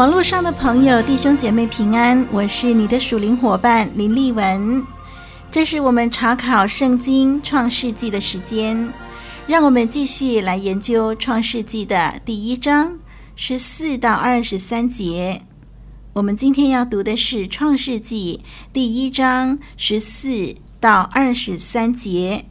网络上的朋友、弟兄姐妹平安，我是你的属灵伙伴林丽文。这是我们查考圣经创世纪的时间，让我们继续来研究创世纪的第一章十四到二十三节。我们今天要读的是创世纪第一章十四到二十三节。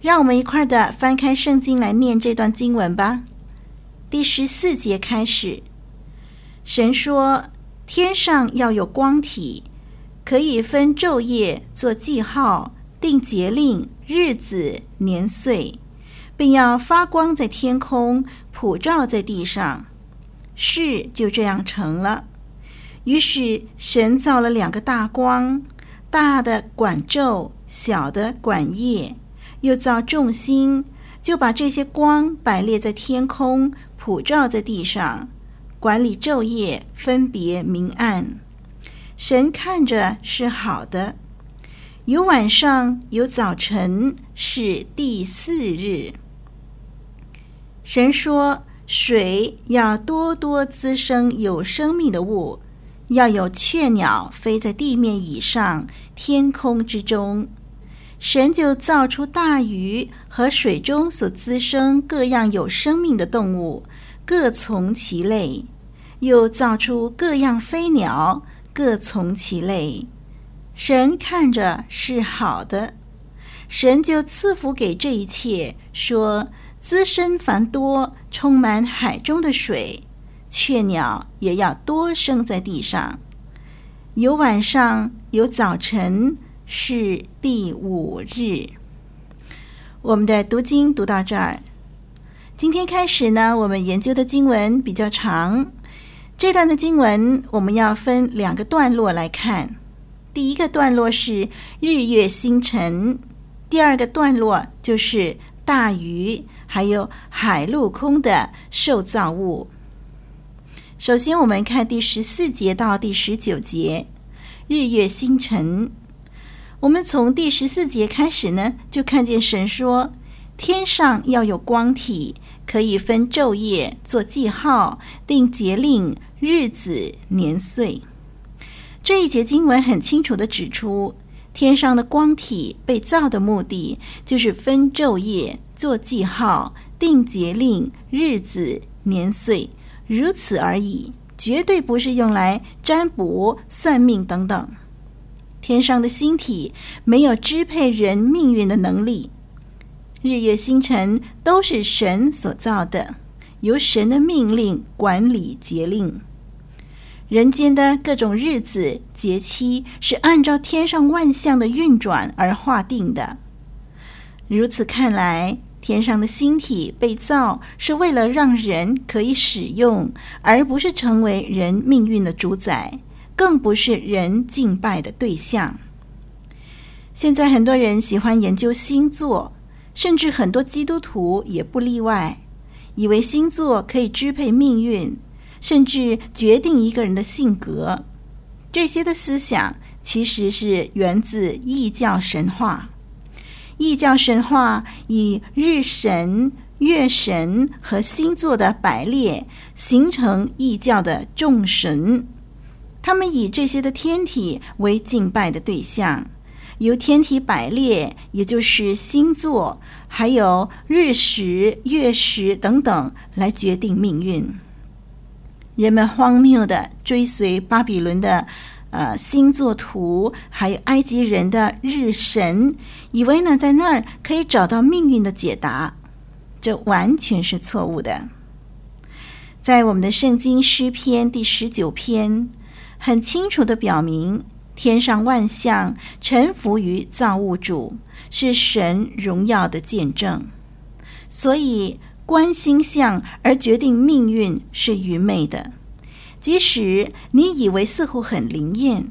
让我们一块儿的翻开圣经来念这段经文吧。第十四节开始。神说：“天上要有光体，可以分昼夜，做记号，定节令、日子、年岁，并要发光在天空，普照在地上。”事就这样成了。于是神造了两个大光，大的管昼，小的管夜，又造众星，就把这些光摆列在天空，普照在地上。管理昼夜，分别明暗。神看着是好的。有晚上，有早晨，是第四日。神说：“水要多多滋生有生命的物，要有雀鸟飞在地面以上，天空之中。”神就造出大鱼和水中所滋生各样有生命的动物。各从其类，又造出各样飞鸟，各从其类。神看着是好的，神就赐福给这一切，说：滋生繁多，充满海中的水，雀鸟也要多生在地上。有晚上，有早晨，是第五日。我们的读经读到这儿。今天开始呢，我们研究的经文比较长。这段的经文我们要分两个段落来看。第一个段落是日月星辰，第二个段落就是大鱼，还有海陆空的受造物。首先，我们看第十四节到第十九节，日月星辰。我们从第十四节开始呢，就看见神说。天上要有光体，可以分昼夜，做记号，定节令、日子、年岁。这一节经文很清楚地指出，天上的光体被造的目的，就是分昼夜，做记号，定节令、日子、年岁，如此而已，绝对不是用来占卜、算命等等。天上的星体没有支配人命运的能力。日月星辰都是神所造的，由神的命令管理节令。人间的各种日子节期是按照天上万象的运转而划定的。如此看来，天上的星体被造是为了让人可以使用，而不是成为人命运的主宰，更不是人敬拜的对象。现在很多人喜欢研究星座。甚至很多基督徒也不例外，以为星座可以支配命运，甚至决定一个人的性格。这些的思想其实是源自异教神话。异教神话以日神、月神和星座的排列，形成异教的众神。他们以这些的天体为敬拜的对象。由天体摆列，也就是星座，还有日食、月食等等来决定命运。人们荒谬地追随巴比伦的呃星座图，还有埃及人的日神，以为呢在那儿可以找到命运的解答，这完全是错误的。在我们的圣经诗篇第十九篇，很清楚地表明，天上万象臣服于造物主，是神荣耀的见证。所以，观星象而决定命运是愚昧的，即使你以为似乎很灵验。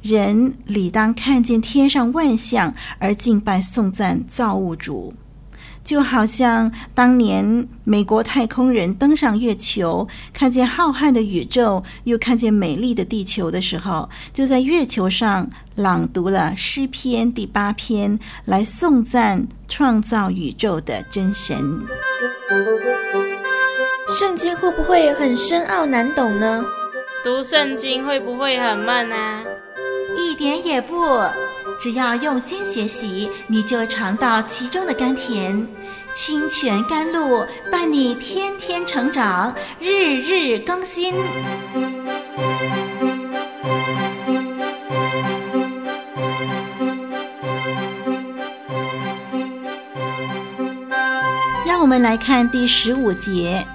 人理当看见天上万象而敬拜颂赞造物主，就好像当年美国太空人登上月球，看见浩瀚的宇宙，又看见美丽的地球的时候，就在月球上朗读了诗篇第八篇，来颂赞创造宇宙的真神。圣经会不会很深奥难懂呢？读圣经会不会很闷啊？一点也不，只要用心学习，你就尝到其中的甘甜。清泉甘露伴你天天成长，日日更新。让我们来看第十五节，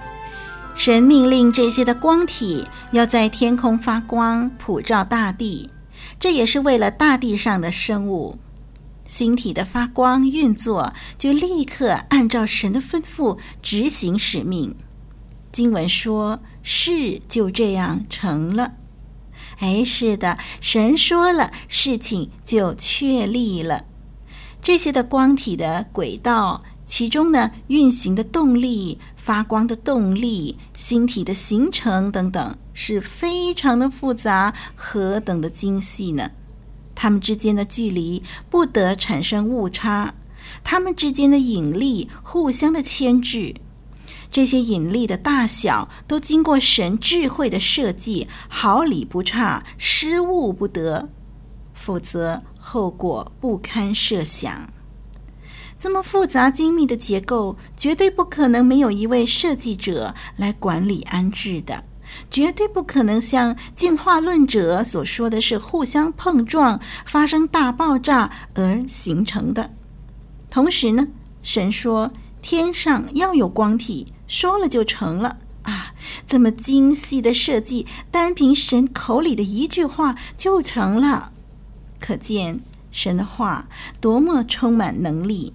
神命令这些的光体要在天空发光，普照大地。这也是为了大地上的生物，星体的发光运作，就立刻按照神的吩咐执行使命。经文说：“事就这样成了。”哎，是的，神说了，事情就确立了。这些的光体的轨道。其中呢，运行的动力、发光的动力、星体的形成等等，是非常的复杂，何等的精细呢？它们之间的距离不得产生误差，它们之间的引力互相的牵制，这些引力的大小都经过神智慧的设计，毫厘不差，失误不得，否则后果不堪设想。这么复杂精密的结构，绝对不可能没有一位设计者来管理安置的，绝对不可能像进化论者所说的是互相碰撞、发生大爆炸而形成的。同时呢，神说天上要有光体，说了就成了啊！这么精细的设计，单凭神口里的一句话就成了，可见神的话多么充满能力。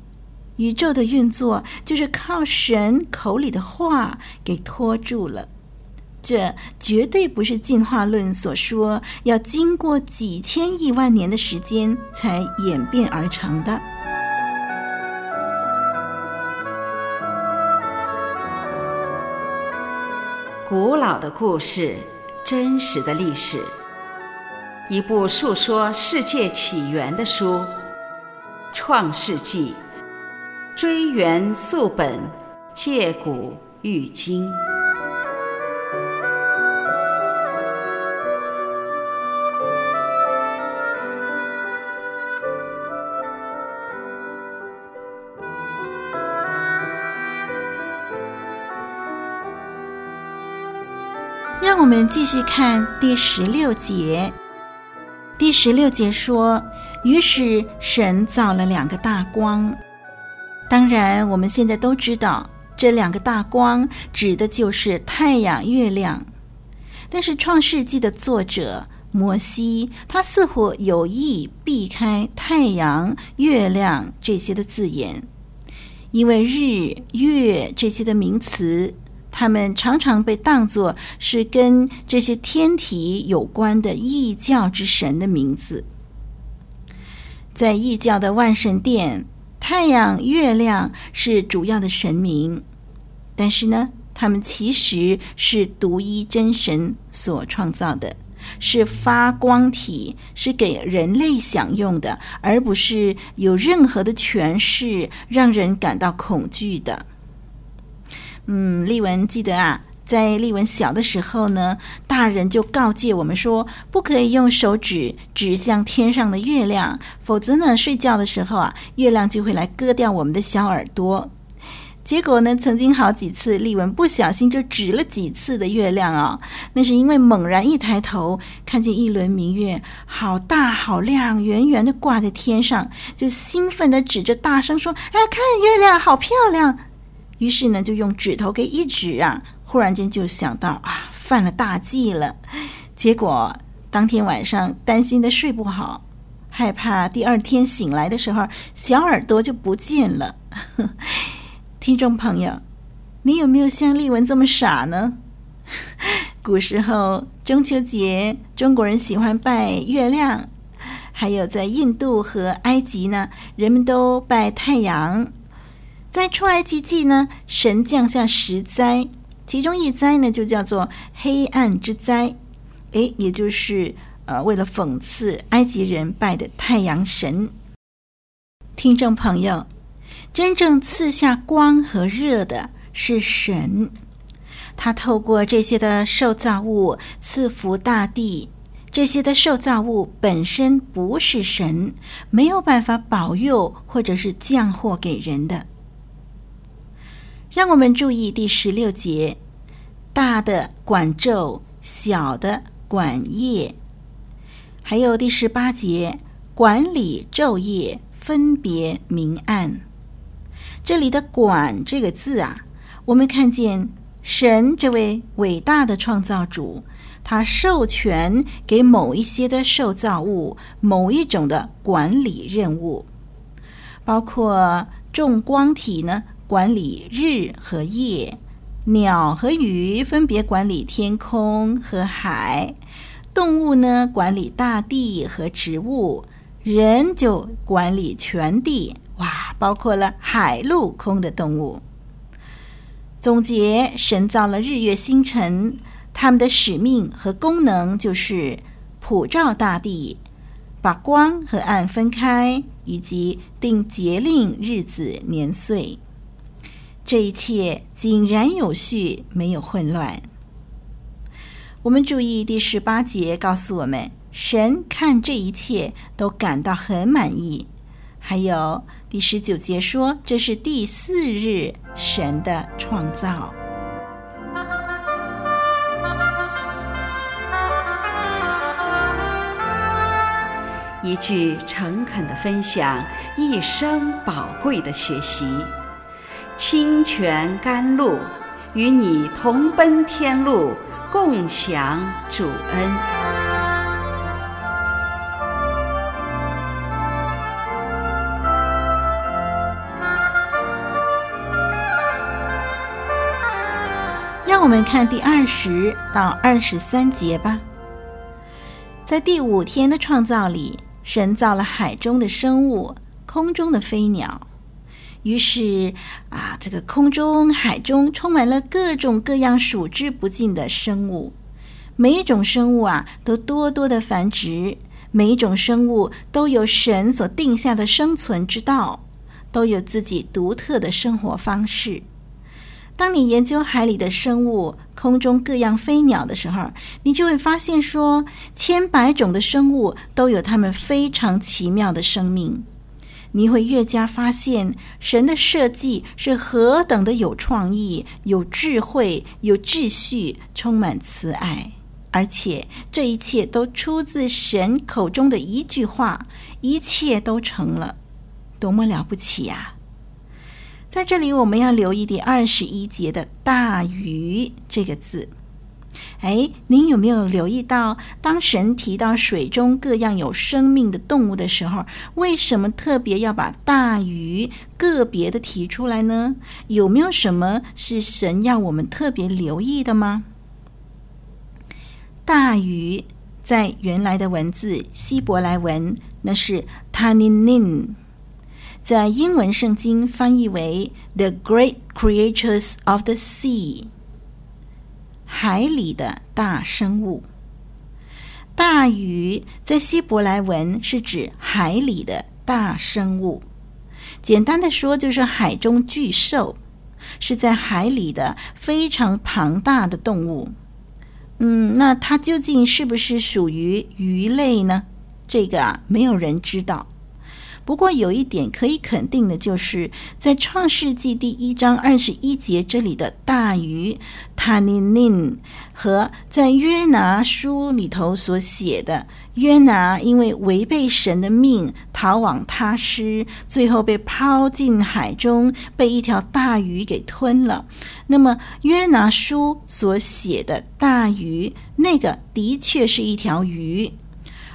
宇宙的运作就是靠神口里的话给拖住了，这绝对不是进化论所说要经过几千亿万年的时间才演变而成的。古老的故事，真实的历史，一部述说世界起源的书，《创世纪》。追源溯本，借古喻今。让我们继续看第十六节。第十六节说：“于是神造了两个大光。”当然，我们现在都知道，这两个大光指的就是太阳、月亮。但是，《创世纪》的作者摩西，他似乎有意避开太阳、月亮这些的字眼，因为日、月这些的名词，他们常常被当作是跟这些天体有关的异教之神的名字。在异教的万神殿。太阳、月亮是主要的神明，但是呢，他们其实是独一真神所创造的，是发光体，是给人类享用的，而不是有任何的权势让人感到恐惧的。嗯，丽文记得啊。在丽文小的时候呢，大人就告诫我们说，不可以用手指指向天上的月亮，否则呢，睡觉的时候啊，月亮就会来割掉我们的小耳朵。结果呢，曾经好几次，丽文不小心就指了几次的月亮啊，那是因为猛然一抬头，看见一轮明月，好大好亮，圆圆的挂在天上，就兴奋地指着，大声说：“哎，看月亮，好漂亮！”于是呢，就用指头给一指啊。忽然间就想到啊，犯了大忌了。结果当天晚上担心的睡不好，害怕第二天醒来的时候小耳朵就不见了。听众朋友，你有没有像丽文这么傻呢？古时候中秋节，中国人喜欢拜月亮，还有在印度和埃及呢，人们都拜太阳。在出埃及记呢，神降下十灾，其中一灾呢就叫做黑暗之灾，诶，也就是呃为了讽刺埃及人拜的太阳神。听众朋友，真正赐下光和热的是神，他透过这些的受造物赐福大地。这些的受造物本身不是神，没有办法保佑或者是降祸给人的。让我们注意第十六节：大的管昼，小的管夜；还有第十八节：管理昼夜，分别明暗。这里的“管”这个字啊，我们看见神这位伟大的创造主，他授权给某一些的受造物某一种的管理任务，包括众光体呢。管理日和夜，鸟和鱼分别管理天空和海，动物呢管理大地和植物，人就管理全地。哇，包括了海陆空的动物。总结，神造了日月星辰，他们的使命和功能就是普照大地，把光和暗分开，以及定节令日子年岁。这一切井然有序，没有混乱。我们注意第十八节告诉我们，神看这一切都感到很满意。还有第十九节说，这是第四日神的创造。一句诚恳的分享，一生宝贵的学习。清泉甘露，与你同奔天路，共享主恩。让我们看第二十到二十三节吧。在第五天的创造里，神造了海中的生物，空中的飞鸟。于是啊，这个空中、海中充满了各种各样数之不尽的生物。每一种生物啊，都多多的繁殖；每一种生物都有神所定下的生存之道，都有自己独特的生活方式。当你研究海里的生物、空中各样飞鸟的时候，你就会发现说，千百种的生物都有它们非常奇妙的生命。你会越加发现神的设计是何等的有创意、有智慧、有秩序、充满慈爱，而且这一切都出自神口中的一句话，一切都成了，多么了不起呀！在这里，我们要留意第二十一节的“大鱼”这个字。哎，您有没有留意到，当神提到水中各样有生命的动物的时候，为什么特别要把大鱼个别的提出来呢？有没有什么是神要我们特别留意的吗？大鱼在原来的文字希伯来文那是 Taninim，在英文圣经翻译为 The Great Creatures of the Sea。海里的大生物，大鱼在希伯来文是指海里的大生物。简单的说，就是海中巨兽，是在海里的非常庞大的动物。嗯，那它究竟是不是属于鱼类呢？这个啊，没有人知道。不过有一点可以肯定的，就是在创世纪第一章二十一节这里的大鱼 Taninim 和在约拿书里头所写的约拿因为违背神的命逃往他施，最后被抛进海中，被一条大鱼给吞了。那么约拿书所写的大鱼，那个的确是一条鱼。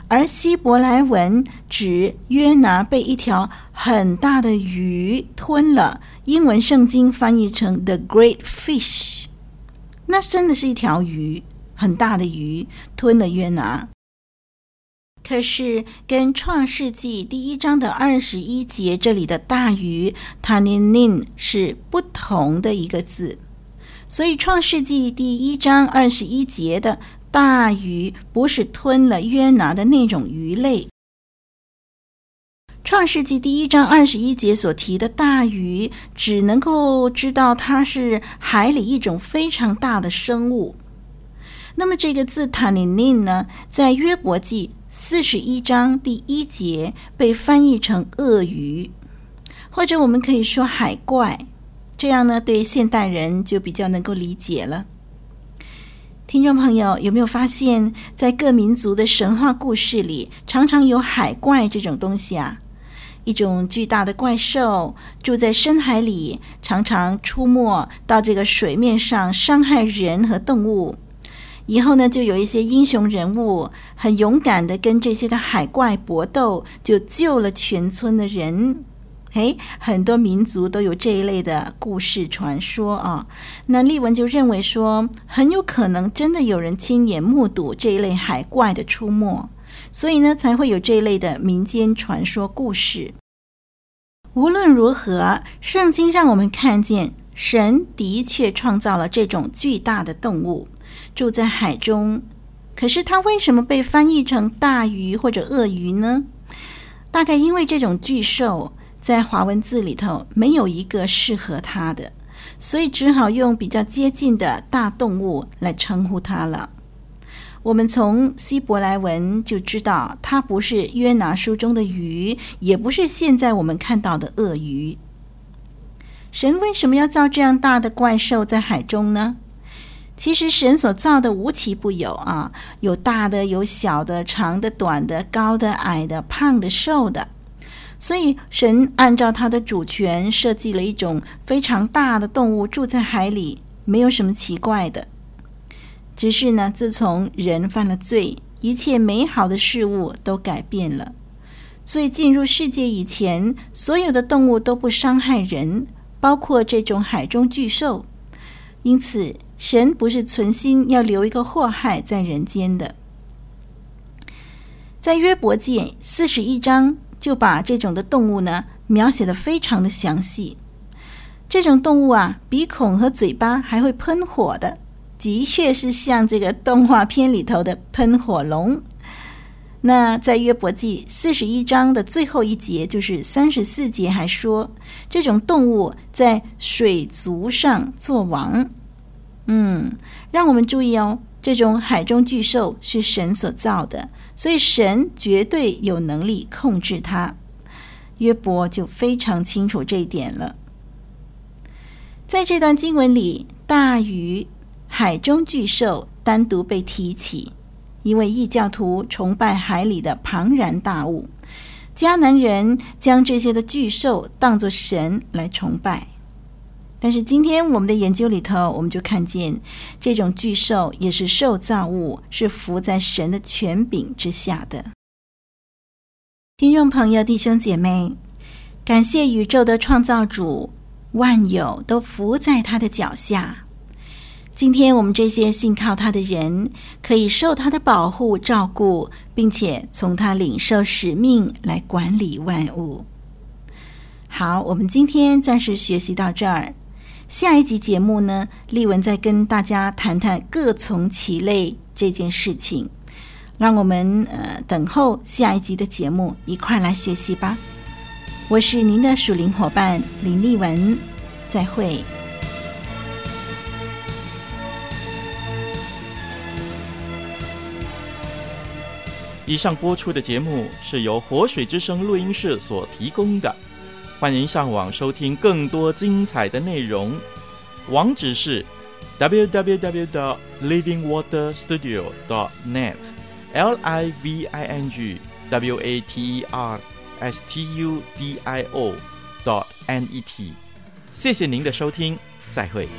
而希伯来文指约拿被一条很大的鱼吞了，英文圣经翻译成 “the great fish”，那真的是一条鱼，很大的鱼吞了约拿。可是跟创世纪第一章的二十一节这里的大鱼 “taninim” 是不同的一个字，所以创世纪第一章二十一节的。大鱼不是吞了约拿的那种鱼类。创世纪第一章二十一节所提的大鱼，只能够知道它是海里一种非常大的生物。那么这个字塔尼宁呢，在约伯记四十一章第一节被翻译成鳄鱼，或者我们可以说海怪。这样呢，对现代人就比较能够理解了。听众朋友，有没有发现，在各民族的神话故事里，常常有海怪这种东西啊？一种巨大的怪兽，住在深海里，常常出没到这个水面上，伤害人和动物。以后呢，就有一些英雄人物，很勇敢地跟这些的海怪搏斗，就救了全村的人。哎，很多民族都有这一类的故事传说啊。那丽文就认为说，很有可能真的有人亲眼目睹这一类海怪的出没，所以呢，才会有这一类的民间传说故事。无论如何，圣经让我们看见，神的确创造了这种巨大的动物，住在海中。可是它为什么被翻译成大鱼或者鳄鱼呢？大概因为这种巨兽。在华文字里头没有一个适合它的，所以只好用比较接近的大动物来称呼它了。我们从希伯来文就知道，它不是约拿书中的鱼，也不是现在我们看到的鳄鱼。神为什么要造这样大的怪兽在海中呢？其实神所造的无奇不有啊，有大的，有小的，长的，短的，高的，矮的，胖的，瘦的。所以，神按照他的主权设计了一种非常大的动物住在海里，没有什么奇怪的。只是呢，自从人犯了罪，一切美好的事物都改变了。所以进入世界以前，所有的动物都不伤害人，包括这种海中巨兽。因此，神不是存心要留一个祸害在人间的。在约伯记四十一章。就把这种的动物呢描写的非常的详细。这种动物啊，鼻孔和嘴巴还会喷火的，的确是像这个动画片里头的喷火龙。那在约伯记四十一章的最后一节，就是三十四节，还说这种动物在水族上做王。嗯，让我们注意哦。这种海中巨兽是神所造的，所以神绝对有能力控制它。约伯就非常清楚这一点了。在这段经文里，大鱼、海中巨兽单独被提起，因为异教徒崇拜海里的庞然大物，迦南人将这些的巨兽当作神来崇拜。但是今天我们的研究里头，我们就看见这种巨兽也是受造物，是服在神的权柄之下的。听众朋友、弟兄姐妹，感谢宇宙的创造主，万有都服在他的脚下。今天我们这些信靠他的人，可以受他的保护照顾，并且从他领受使命来管理万物。好，我们今天暂时学习到这儿。下一集节目呢，丽文再跟大家谈谈各从其类这件事情，让我们呃等候下一集的节目一块来学习吧。我是您的属灵伙伴林丽文，再会。以上播出的节目是由活水之声录音室所提供的，欢迎上网收听更多精彩的内容，网址是 www.livingwaterstudio.net，l i v i n g w a t e r s t u d i o.net。谢谢您的收听，再会。